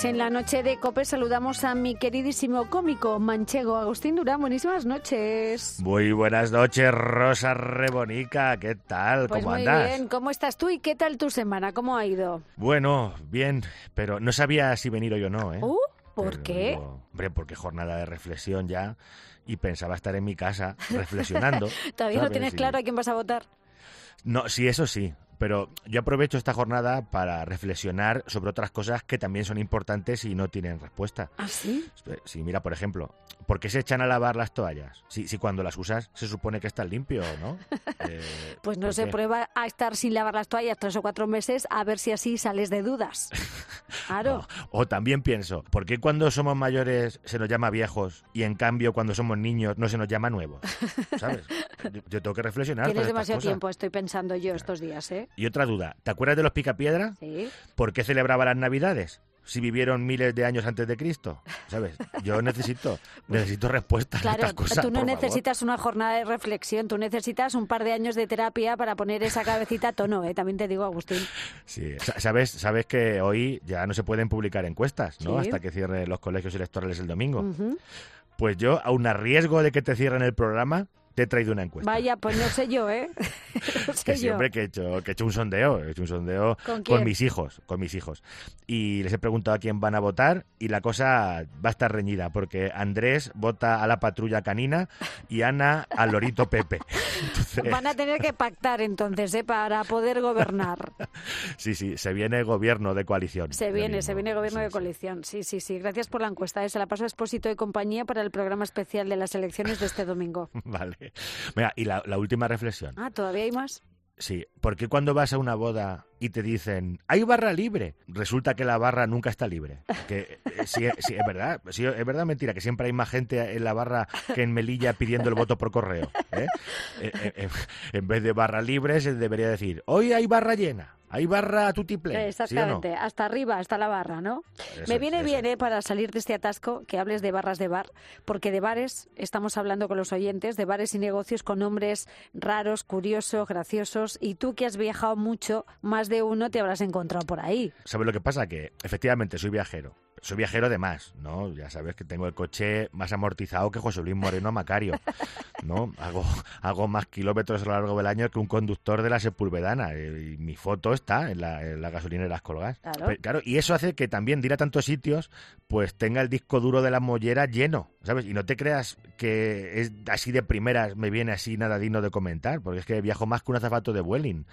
Pues en la noche de COPE saludamos a mi queridísimo cómico manchego Agustín Durán. Buenísimas noches. Muy buenas noches, Rosa Rebonica. ¿Qué tal? Pues ¿Cómo muy andas? bien. ¿Cómo estás tú y qué tal tu semana? ¿Cómo ha ido? Bueno, bien, pero no sabía si venir hoy o no, ¿eh? Uh, ¿Por qué? digo. Hombre, porque jornada de reflexión ya y pensaba estar en mi casa reflexionando. ¿Todavía no tienes claro a quién vas a votar? No, sí, eso sí. Pero yo aprovecho esta jornada para reflexionar sobre otras cosas que también son importantes y no tienen respuesta. ¿Ah, sí? Sí, mira, por ejemplo, ¿por qué se echan a lavar las toallas? Si, si cuando las usas se supone que están limpio, ¿no? Eh, Pues no ¿por se qué? prueba a estar sin lavar las toallas tres o cuatro meses a ver si así sales de dudas. Claro. No. O también pienso, ¿por qué cuando somos mayores se nos llama viejos y en cambio cuando somos niños no se nos llama nuevos? ¿Sabes? Yo, tengo que reflexionar. Tienes demasiado tiempo, estoy pensando yo estos días, ¿eh? Y otra duda, ¿te acuerdas de los picapiedra? Sí. ¿Por qué celebraba las Navidades? Si vivieron miles de años antes de Cristo, ¿sabes? Yo necesito, necesito respuestas a Claro, estas cosas. tú no favor. necesitas una jornada de reflexión, tú necesitas un par de años de terapia para poner esa cabecita a tono, ¿eh? También te digo, Agustín. Sí, sa- sabes, sabes que hoy ya no se pueden publicar encuestas, ¿no? Sí. Hasta que cierren los colegios electorales el domingo. Pues yo, aun a riesgo de que te cierren el programa, te he traído una encuesta. Vaya, pues no sé yo, ¿eh? No sé Que siempre que he hecho, que he hecho un sondeo, he hecho un sondeo ¿Con mis hijos, con mis hijos. Y les he preguntado a quién van a votar y la cosa va a estar reñida, porque Andrés vota a la patrulla canina y Ana al lorito Pepe. Entonces, Van a tener que pactar entonces, ¿eh? Para poder gobernar. sí, sí, se viene gobierno de coalición. Se viene, se viene gobierno Sí, de coalición. Sí, sí, sí. Gracias por la encuesta. ¿eh? Se la paso a Expósito y compañía para el programa especial de las elecciones de este domingo. Vale. Mira, y la, la última reflexión. Ah, ¿todavía hay más? Sí, ¿por qué cuando vas a una boda y te dicen, hay barra libre? Resulta que la barra nunca está libre. Que eh, sí, sí, es verdad, sí, es verdad mentira, que siempre hay más gente en la barra que en Melilla pidiendo el voto por correo. ¿eh? Eh, eh, eh, en vez de barra libre se debería decir, hoy hay barra llena, hay barra tutiple. ¿sí o no? Exactamente, hasta arriba, hasta la barra, ¿no? Eso Me viene eso bien. ¿eh? Para salir de este atasco, que hables de barras de bar, porque de bares estamos hablando con los oyentes, de bares y negocios con nombres raros, curiosos, graciosos, y tú que has viajado mucho, más de uno te habrás encontrado por ahí. ¿Sabes lo que pasa? Que efectivamente soy viajero. Soy viajero de más, ¿no? Ya sabes que tengo el coche más amortizado que José Luis Moreno Macario, ¿no? Hago, hago más kilómetros a lo largo del año que un conductor de la Sepulvedana. eh, Y mi foto está en la, en la gasolinera de las colgas. Claro. Claro, y eso hace que también de ir a tantos sitios, pues tenga el disco duro de la mollera lleno, ¿sabes? Y no te creas que es así de primeras, me viene así nada digno de comentar, porque es que viajo más que un azafato de Vueling.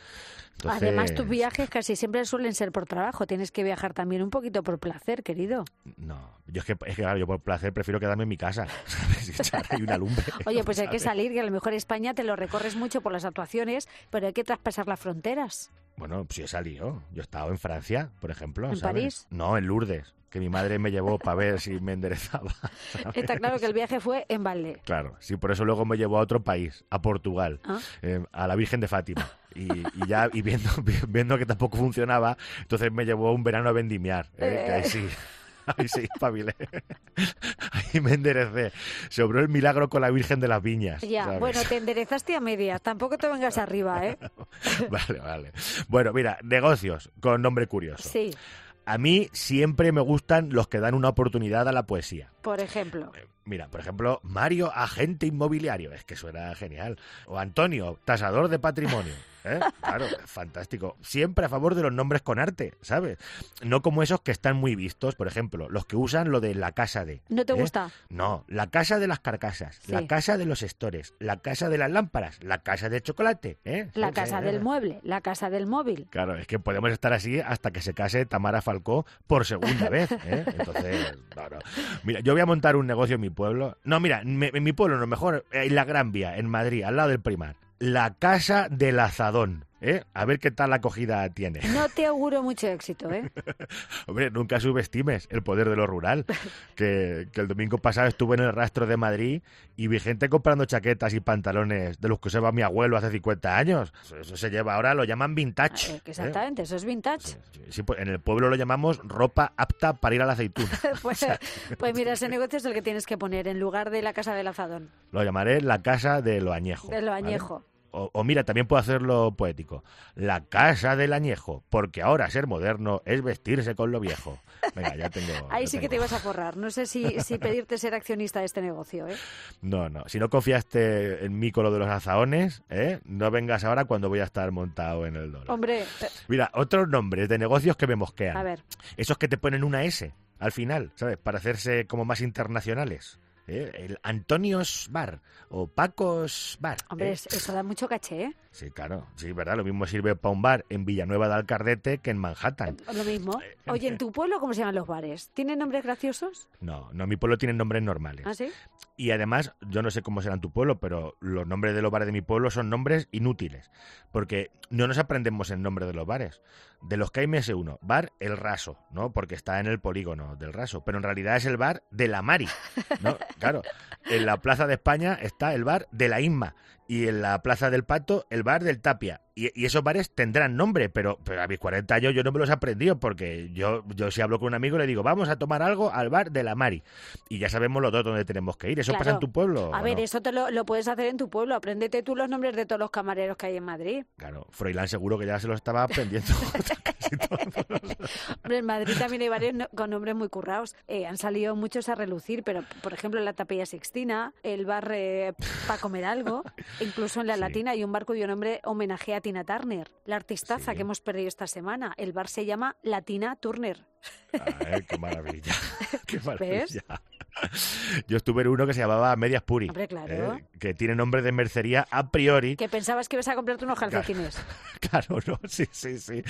Además, tus viajes casi siempre suelen ser por trabajo, tienes que viajar también un poquito por placer, querido. No, yo es que, es que claro, yo por placer prefiero quedarme en mi casa, ¿sabes? Y echar ahí una lumbre. Oye, pues hay que salir, que a lo mejor España te lo recorres mucho por las actuaciones, pero hay que traspasar las fronteras. Bueno, pues yo he salido. Yo he estado en Francia, por ejemplo. ¿En ¿sabes? París? No, en Lourdes, que mi madre me llevó para ver si me enderezaba. ¿sabes? Está claro que el viaje fue en balde. Claro, sí, por eso luego me llevó a otro país, a Portugal, Ah. eh, a la Virgen de Fátima. Y, y ya y viendo, viendo que tampoco funcionaba, entonces me llevó un verano a vendimiar. eh, que ahí sí. Ahí sí, espabilé. Ahí me enderecé. Sobró el milagro con la Virgen de las Viñas. Ya, ¿sabes? bueno, te enderezaste a medias, tampoco te vengas arriba, ¿eh? Vale, vale. Bueno, mira, negocios con nombre curioso. Sí, A mí siempre me gustan los que dan una oportunidad a la poesía. por ejemplo. Eh, Mira, por ejemplo, Mario, agente inmobiliario. Es que suena genial. O Antonio, tasador de patrimonio. ¿Eh? Claro, fantástico. Siempre a favor de los nombres con arte, ¿sabes? No como esos que están muy vistos, por ejemplo, los que usan lo de la casa de. ¿No te ¿eh? gusta? No, la casa de las carcasas, Sí. la casa de los estores, la casa de las lámparas, la casa de chocolate. ¿eh? La Sí, casa sí, del mueble, la casa del móvil. Claro, es que podemos estar así hasta que se case Tamara Falcó por segunda vez. ¿eh? Entonces, no, no. Mira, yo voy a montar un negocio en mi pueblo. No, mira, me- en mi pueblo, no, mejor en la Gran Vía, en Madrid, al lado del Primar. La casa del azadón. ¿Eh? A ver qué tal acogida tiene. No te auguro mucho éxito, ¿eh? Hombre, nunca subestimes el poder de lo rural. Que, que el domingo pasado estuve en el rastro de Madrid y vi gente comprando chaquetas y pantalones de los que usaba mi abuelo hace 50 años. Eso, eso se lleva ahora, lo llaman vintage. Eh, ¿eh? Exactamente, eso es vintage. Sí, sí, sí, pues en el pueblo lo llamamos ropa apta para ir a la aceituna. Pues, pues mira, ese negocio es el que tienes que poner en lugar de la casa del azadón, Lo llamaré la casa de lo añejo. de lo ¿vale? O, o mira, también puedo hacerlo poético. La casa del añejo, porque ahora ser moderno es vestirse con lo viejo. Venga, ya tengo. Ahí ya sí que te ibas a forrar. No sé si, si pedirte ser accionista de este negocio, ¿eh? No, no. Si no confiaste en mí con lo de los azaones, ¿eh? no vengas ahora cuando voy a estar montado en el dólar. Hombre, eh, Mira, otros nombres de negocios que me mosquean. a ver, Esos que te ponen una S al final, ¿sabes? Para hacerse como más internacionales. ¿Eh? El Antonios Bar o Pacos Bar. hombre, ¿eh? es- eso da mucho caché, ¿eh? Sí, claro. Sí, ¿verdad? Lo mismo sirve para un bar en Villanueva de Alcardete que en Manhattan. Lo mismo. Oye, ¿en tu pueblo cómo se llaman los bares? ¿Tienen nombres graciosos? No, no, mi pueblo tiene nombres normales. ¿Ah, sí? Y además, yo no sé cómo será en tu pueblo, pero los nombres de los bares de mi pueblo son nombres inútiles. Porque no nos aprendemos el nombre de los bares. De los que hay me sé uno. Bar El Raso, ¿no? Porque está en el polígono del Raso. Pero en realidad es el bar de la Mari, ¿no? Claro. En la Plaza de España está el bar de la Inma. Y en la Plaza del Pato, el bar del Tapia. Y, y esos bares tendrán nombre, pero, pero a mis 40 años yo no me los he aprendido porque yo, yo si hablo con un amigo le digo, vamos a tomar algo al bar de la Mari. Y ya sabemos los dos dónde tenemos que ir. ¿Eso pasa en tu pueblo? A ver, no? eso te lo, lo puedes hacer en tu pueblo. Apréndete tú los nombres de todos los camareros que hay en Madrid. Claro, Froilán seguro que ya se lo estaba aprendiendo. Hombre, en Madrid también hay varios no- con nombres muy currados. Eh, han salido muchos a relucir, pero por ejemplo la Tapilla Sixtina, el bar para comer algo, incluso en la Sí. Latina hay un bar cuyo nombre homenajea a Tina Turner, la artistaza Sí. que hemos perdido esta semana. El bar se llama Latina Turner. Ay, qué maravilla. Qué maravilla. ¿Ves? Yo estuve en uno que se llamaba Medias Puri. Hombre, claro. eh, que tiene nombre de mercería a priori. Que pensabas que ibas a comprarte unos calcetines. Claro, no, sí, sí, sí.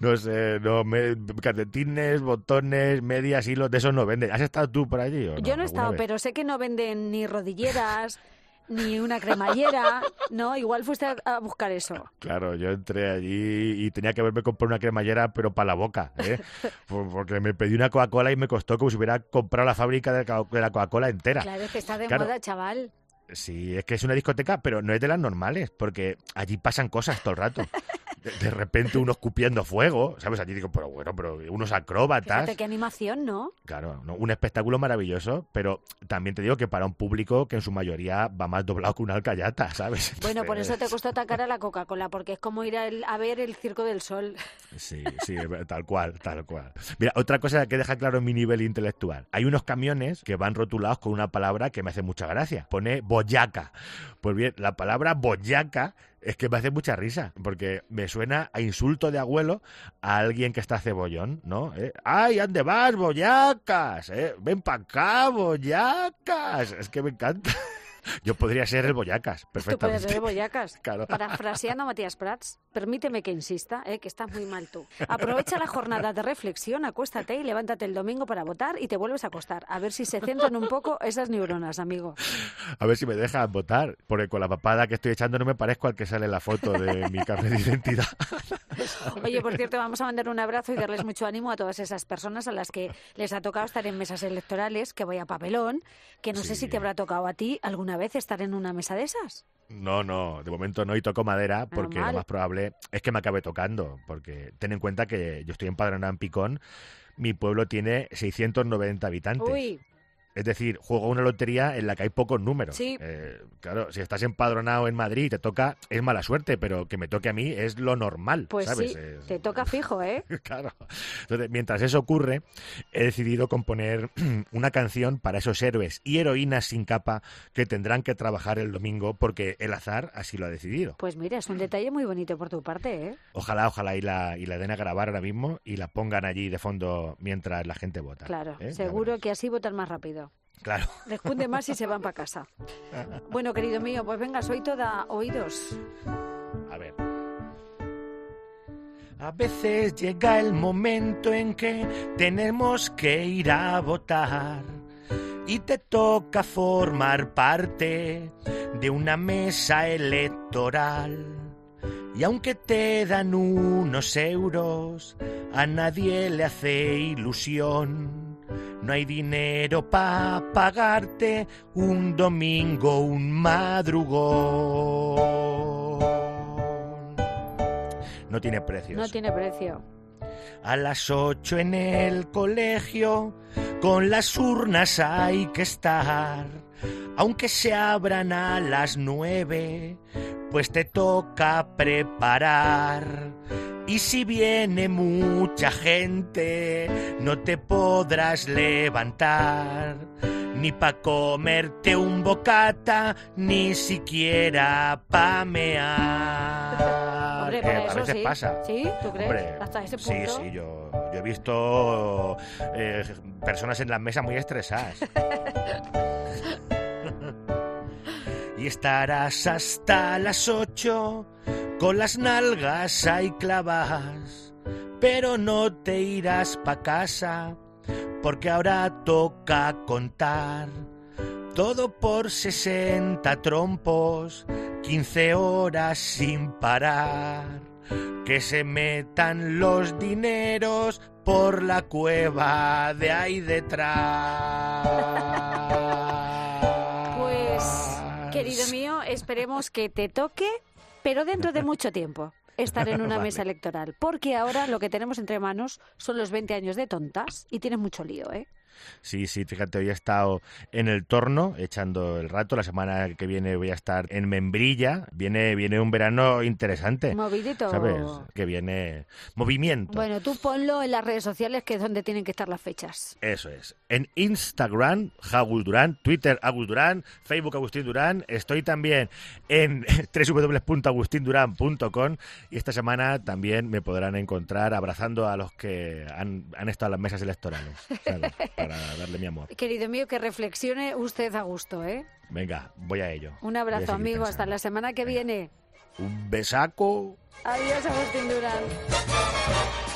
No sé, no, me, calcetines, botones, medias, hilos, de esos no venden. ¿Has estado tú por allí o no? Yo no he estado, vez? pero sé que no venden ni rodilleras, ni una cremallera, ¿no? Igual fuiste a, a buscar eso. Claro, yo entré allí y tenía que haberme comprado una cremallera, pero para la boca, ¿eh? Por- Porque me pedí una Coca-Cola y me costó como si hubiera comprado la fábrica de la Coca-Cola entera. Claro, es que está de Claro. moda, chaval. Sí, es que es una discoteca, pero no es de las normales, porque allí pasan cosas todo el rato. De, de repente unos cupiendo fuego, ¿sabes? Allí digo, pero bueno, pero unos acróbatas. Fíjate qué animación, ¿no? Claro, ¿no? un espectáculo maravilloso, pero también te digo que para un público que en su mayoría va más doblado que una alcayata, ¿sabes? Bueno, por eso te costó tan cara la Coca-Cola, porque es como ir a, a ver el Circo del Sol. Sí, sí, tal cual, tal cual. Mira, otra cosa que deja claro mi nivel intelectual. Hay unos camiones que van rotulados con una palabra que me hace mucha gracia. Pone boyaca. Pues bien, la palabra boyaca es que me hace mucha risa, porque me suena a insulto de abuelo a alguien que está cebollón, ¿no? ¿Eh? ¡Ay, ande vas, boyacas! ¿eh? ¡Ven para acá, boyacas! Es que me encanta. Yo podría ser el boyacas, Tú puedes perfectamente. ser boyacas. Claro. Parafraseando a Matías Prats, permíteme que insista, eh, que estás muy mal tú. Aprovecha la jornada de reflexión, acuéstate y levántate el domingo para votar y te vuelves a acostar. A ver si se centran un poco esas neuronas, amigo. A ver si me dejan votar, porque con la papada que estoy echando no me parezco al que sale en la foto de mi carnet de identidad. Oye, por cierto, vamos a mandar un abrazo y darles mucho ánimo a todas esas personas a las que les ha tocado estar en mesas electorales, que vaya papelón, que no sé si te habrá tocado a ti alguna vez estar en una mesa de esas. No, no, de momento no y toco madera porque lo más probable es que me acabe tocando, porque ten en cuenta que yo estoy empadronado en Picón, mi pueblo tiene 690 habitantes. Uy, Es decir, juego una lotería en la que hay pocos números. Sí. Eh, claro, si estás empadronado en Madrid y te toca, es mala suerte, pero que me toque a mí es lo normal. pues ¿sabes? sí, Es- te toca fijo, ¿eh? Claro. Entonces, mientras eso ocurre, he decidido componer una canción para esos héroes y heroínas sin capa que tendrán que trabajar el domingo porque el azar así lo ha decidido. Pues mira, es un detalle muy bonito por tu parte, ¿eh? Ojalá, ojalá y la, y la den a grabar ahora mismo y la pongan allí de fondo mientras la gente vota. Claro, ¿eh? Seguro que así votan más rápido. Claro. Les cunde más y se van para casa. Bueno, querido mío, pues venga, soy toda oídos. A ver. A veces llega el momento en que tenemos que ir a votar y te toca formar parte de una mesa electoral. Y aunque te dan unos euros, a nadie le hace ilusión. No hay dinero para pagarte un domingo, un madrugón. No tiene precios. No tiene precio. A las ocho en el colegio, con las urnas hay que estar. Aunque se abran a las nueve, pues te toca preparar. Y si viene mucha gente, no te podrás levantar, ni pa' comerte un bocata, ni siquiera pa' mear. Hombre, Que para a eso veces sí. pasa. ¿Sí? ¿Tú crees? Hombre, Hasta ese sí, punto. sí, yo, yo he visto eh, personas en las mesas muy estresadas. y estarás hasta las ocho con las nalgas ahí clavas, pero no te irás pa' casa porque ahora toca contar. Todo por 60 trompos, 15 horas sin parar. Que se metan los dineros por la cueva de ahí detrás. Pues, querido mío, esperemos que te toque, pero dentro de mucho tiempo estar en una Vale. mesa electoral. Porque ahora lo que tenemos entre manos son los 20 años de tontas y tienes mucho lío, ¿eh? Sí, sí, fíjate, hoy he estado en el torno echando el rato. La semana que viene voy a estar en Membrilla. Viene, viene un verano interesante. Movidito. ¿Sabes? Que viene movimiento. Bueno, tú ponlo en las redes sociales, que es donde tienen que estar las fechas. Eso es. En Instagram, Agus Durán, Twitter, Agus Durán, Facebook, Agustín Durán. Estoy también en www.agustindurán.com y esta semana también me podrán encontrar abrazando a los que han, han estado en las mesas electorales, ¿sabes? Para darle mi amor. Querido mío, que reflexione usted a gusto, ¿eh? Venga, voy a ello. Un abrazo, amigo. Hasta la semana que viene. Un besaco. Adiós, Agustín Durán.